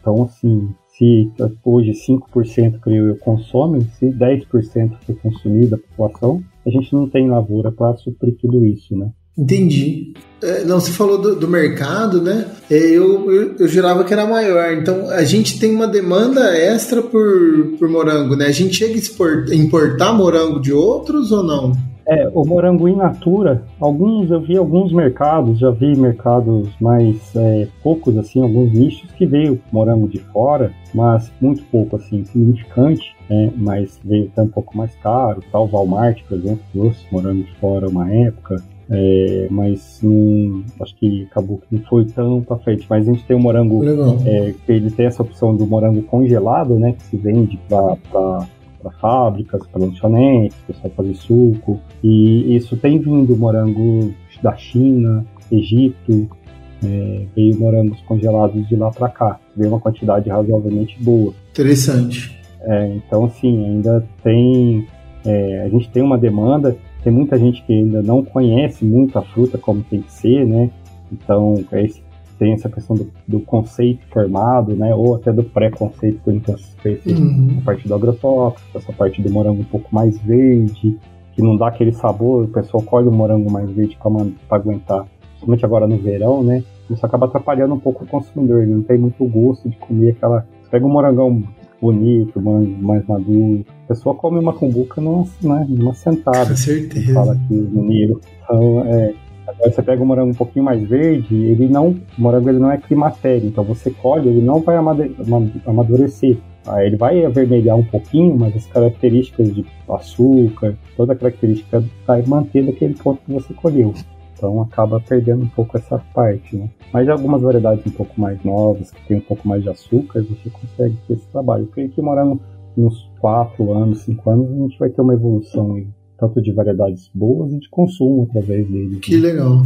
Então assim, se hoje 5% creio eu consomem, se 10% for consumido da população, a gente não tem lavoura para suprir tudo isso, né? Entendi. É, não, você falou do, do mercado, né? É, eu, eu, eu, jurava que era maior. Então, a gente tem uma demanda extra por, por morango, né? A gente chega a importar morango de outros ou não? É, o morango in natura, alguns eu vi alguns mercados, já vi mercados mais é, poucos assim, alguns nichos que veio morango de fora, mas muito pouco assim, significante, né? mas veio até um pouco mais caro, tal Walmart, por exemplo, trouxe morango de fora uma época, é, mas hum, acho que acabou que não foi tão pra frente. Mas a gente tem o morango, é, ele tem essa opção do morango congelado, né? Que se vende para fábricas, para lanchonetes, o pessoal fazer suco. E isso tem vindo morango da China, Egito, é, veio morangos congelados de lá para cá. Veio uma quantidade razoavelmente boa. Interessante. É, então, assim, ainda tem. É, a gente tem uma demanda tem muita gente que ainda não conhece muito a fruta como tem que ser, né? Então, é tem essa questão do, do, conceito formado, né? Ou até do pré-conceito que então uhum. a parte do agrotóxico, essa parte do morango um pouco mais verde, que não dá aquele sabor, o pessoal colhe o morango mais verde para aguentar, principalmente agora no verão, né? Isso acaba atrapalhando um pouco o consumidor, ele não tem muito gosto de comer aquela. Você pega um morangão bonito, mais maduro. A pessoa come uma cumbuca numa, né, numa sentada. Com certeza. Fala aqui no Niro. Então, é, agora você pega o morango um pouquinho mais verde, ele não, o morango ele não é climatério, então você colhe, ele não vai amadurecer. Aí ele vai avermelhar um pouquinho, mas as características de açúcar, toda a característica vai manter daquele ponto que você colheu. Então acaba perdendo um pouco essa parte, né? Mas algumas variedades um pouco mais novas, que tem um pouco mais de açúcar, você consegue ter esse trabalho. Eu creio que morando uns 4 anos, 5 anos, a gente vai ter uma evolução aí tanto de variedades boas e de consumo através dele. Que legal.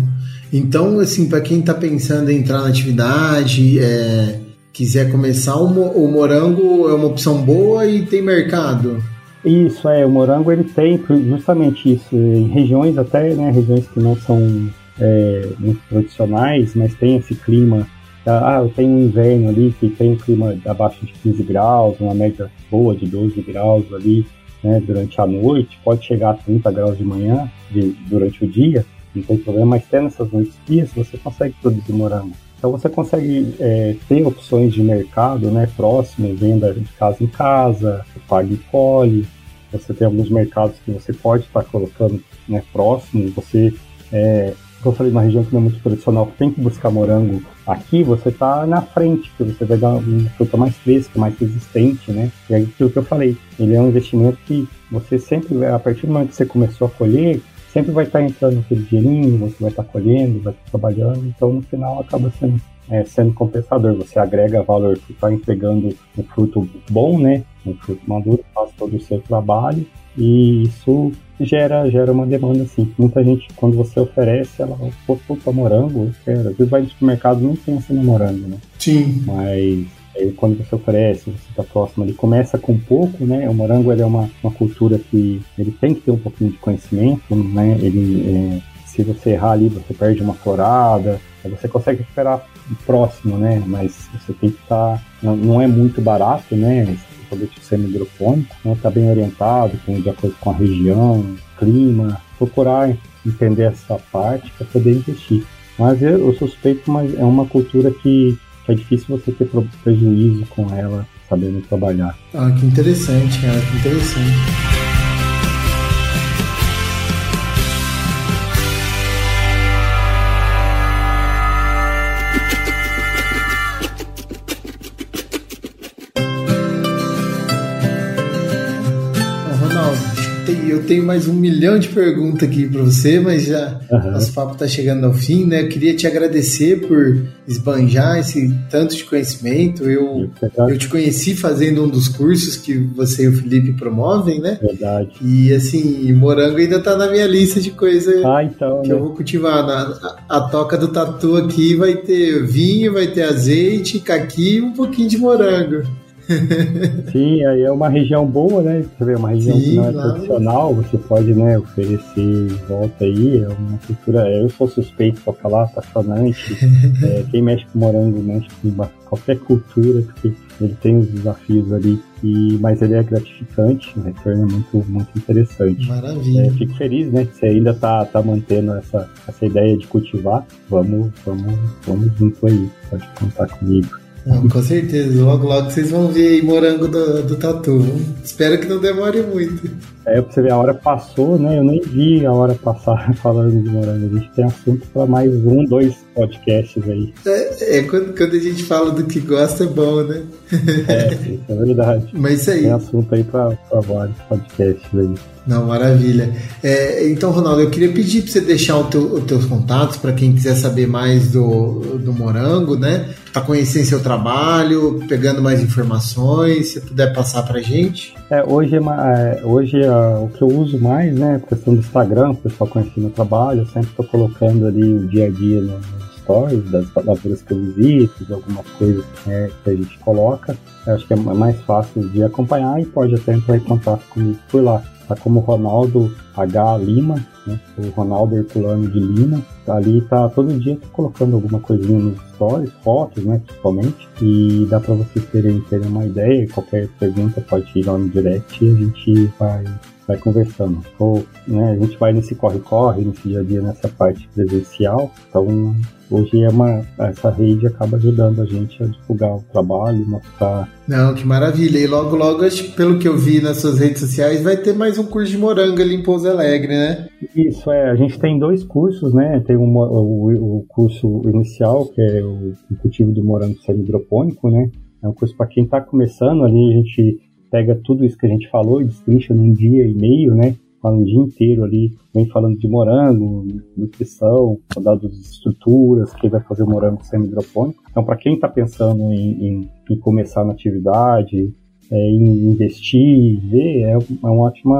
Então, assim, para quem está pensando em entrar na atividade, é, quiser começar, o, o, morango é uma opção boa e tem mercado. Isso, é, o morango ele tem justamente isso, em regiões até, né, regiões que não são é, muito tradicionais, mas tem esse clima, ah, eu tenho um inverno ali que tem um clima abaixo de 15 graus, uma média boa de 12 graus ali, né, durante a noite, pode chegar a 30 graus de manhã, de, durante o dia, não tem problema, mas tendo essas noites frias, você consegue produzir morango. Então você consegue é, ter opções de mercado né, próximo, venda de casa em casa, pague poli. Você tem alguns mercados que você pode estar colocando né, próximo. Você, é, como eu falei, uma região que não é muito tradicional, que tem que buscar morango aqui, você está na frente, que você vai dar uma fruta mais fresca, mais resistente, né? E é aquilo que eu falei, ele é um investimento que você sempre, a partir do momento que você começou a colher, sempre vai estar entrando aquele dinheirinho, você vai estar colhendo, vai estar trabalhando, então no final acaba sendo, é, sendo compensador. Você agrega valor, você está entregando um fruto bom, né? Um fruto maduro, faz todo o seu trabalho e isso gera, gera uma demanda assim. Muita gente, quando você oferece, ela, pô, puta, morango, eu quero. Às vezes vai no supermercado e não pensa no morango, né? Sim. Mas Aí, quando você oferece, você está próximo, ele começa com pouco, né? O morango ele é uma, uma cultura que ele tem que ter um pouquinho de conhecimento, né? Ele, é, se você errar ali, você perde uma florada, você consegue recuperar próximo, né? Mas você tem que estar, tá, não, é muito barato, né? Produto semi-hidropônico, né? Tá bem orientado, com, de acordo com a região, clima, procurar entender essa parte para poder investir. Mas eu, eu suspeito, mas é uma cultura que é difícil você ter prejuízo com ela sabendo trabalhar. Ah, que interessante, cara, que interessante. Tenho, eu tenho mais um milhão de perguntas aqui para você, mas já uhum. nosso papo tá chegando ao fim, né? Eu queria te agradecer por esbanjar esse tanto de conhecimento. Eu, eu te conheci fazendo um dos cursos que você e o Felipe promovem, né? Verdade. E assim, morango ainda tá na minha lista de coisas ah, então, que né? eu vou cultivar. Na, a, a, toca do tatu aqui vai ter vinho, vai ter azeite, caqui e um pouquinho de morango. Sim, aí é uma região boa, né? Você vê, uma região Sim, que não é claro. tradicional, você pode, né, oferecer volta aí, é uma cultura, eu sou suspeito pra falar, apaixonante. é, quem mexe com morango mexe com qualquer cultura, porque ele tem os desafios ali, e, mas ele é gratificante, o retorno é muito, muito interessante. Maravilha. É, fico feliz, né, que você ainda tá, tá mantendo essa, essa ideia de cultivar. Vamos, vamos, vamos junto aí, pode contar comigo. Não, com certeza. Logo, logo vocês vão ver aí morango do, do tatu. Espero que não demore muito. É, pra você ver, a hora passou, né? Eu nem vi a hora passar falando de morango. A gente tem assunto para mais um, dois podcasts aí. É, é quando, quando, a gente fala do que gosta, é bom, né? É, isso é verdade. Mas isso aí. Tem assunto aí para vários podcasts aí. Não, maravilha. É, então, Ronaldo, eu queria pedir para você deixar teu, os teus contatos para quem quiser saber mais do, do Morango, né? Para conhecer seu trabalho, pegando mais informações, se puder passar para gente. É, hoje, é, é hoje o que eu uso mais, né? A questão do Instagram, o pessoal conhece meu trabalho, eu sempre estou colocando ali o dia a dia no, stories das lavouras que eu visito, de algumas coisas né, que a gente coloca. Eu acho que é mais fácil de acompanhar e pode até entrar em contato comigo por lá tá como Ronaldo H. Lima, né? o Ronaldo Herculano de Lima. Ali tá todo dia tá colocando alguma coisinha nos stories, fotos, né, principalmente. E dá para vocês terem, terem uma ideia. Qualquer pergunta pode ir lá no direct e a gente vai vai conversando. Ou, né, a gente vai nesse corre-corre, nesse dia a dia, nessa parte presencial. Então, hoje é uma, essa rede acaba ajudando a gente a divulgar o trabalho, mostrar. Não, que maravilha. E logo, logo, pelo que eu vi nas suas redes sociais, vai ter mais um curso de morango ali em Pouso Alegre, né? Isso, é. A gente tem dois cursos, né? Tem uma, o, o curso inicial, que é o, o cultivo do morango semi-hidropônico, né? É um curso para quem está começando ali, a gente pega tudo isso que a gente falou e destrincha num dia e meio, né? fala um dia inteiro ali, vem falando de morango, nutrição, dados de estruturas, quem vai fazer o morango semi-hidropônico. Então, para quem está pensando em, em, em, começar na atividade, é, em investir, ver, é, é um ótimo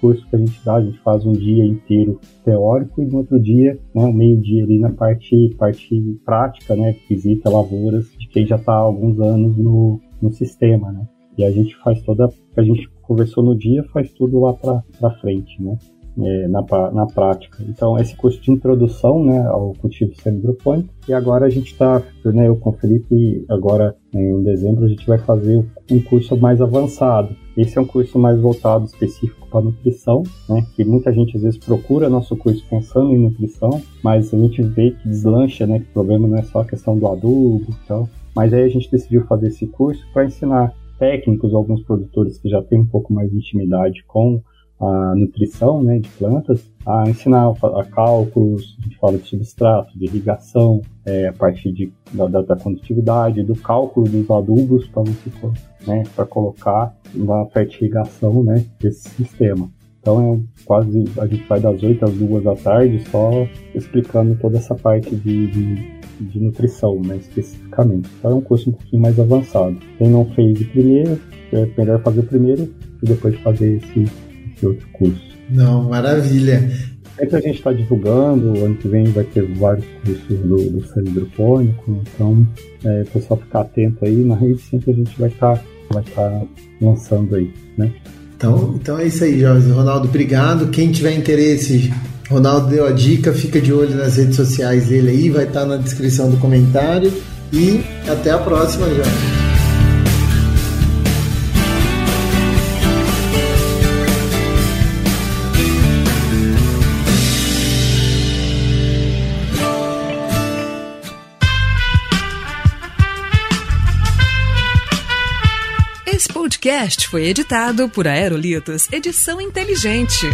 curso que a gente dá. A gente faz um dia inteiro teórico e no outro dia, né, um meio dia ali na parte, parte prática, né, visita lavouras de quem já está há alguns anos no, no sistema, né. E a gente faz toda, a gente conversou no dia, faz tudo lá para frente, né? É, na, na prática. Então, esse curso de introdução né, ao cultivo semi-hidropônico. E agora a gente está, né, eu com o Felipe, agora em dezembro, a gente vai fazer um curso mais avançado. Esse é um curso mais voltado específico para nutrição, né, que muita gente às vezes procura nosso curso pensando em nutrição, mas a gente vê que deslancha, né, que o problema não é só a questão do adubo e tal. Mas aí a gente decidiu fazer esse curso para ensinar técnicos, alguns produtores que já têm um pouco mais de intimidade com a nutrição né, de plantas, a ensinar a cálculos, a gente fala de substrato, de irrigação, é, a partir de, da, da, condutividade, do cálculo dos adubos para né, para colocar na fertirrigação né, desse sistema. Então é quase a gente vai das 8 às 2 da tarde só explicando toda essa parte de, de de nutrição, né, especificamente. Então é um curso um pouquinho mais avançado. Quem não fez o primeiro, é melhor fazer o primeiro e depois fazer esse, esse outro curso. Não, maravilha. É que a gente está divulgando, ano que vem vai ter vários cursos do, do selo hidropônico, então é, o pessoal ficar atento aí, na rede sempre a gente vai estar tá, vai tá lançando aí, né? Então, então é isso aí, Jorge. Ronaldo, obrigado. Quem tiver interesse Ronaldo deu a dica, fica de olho nas redes sociais dele aí, vai estar na descrição do comentário. E até a próxima, já. Esse podcast foi editado por Aerolitos Edição Inteligente.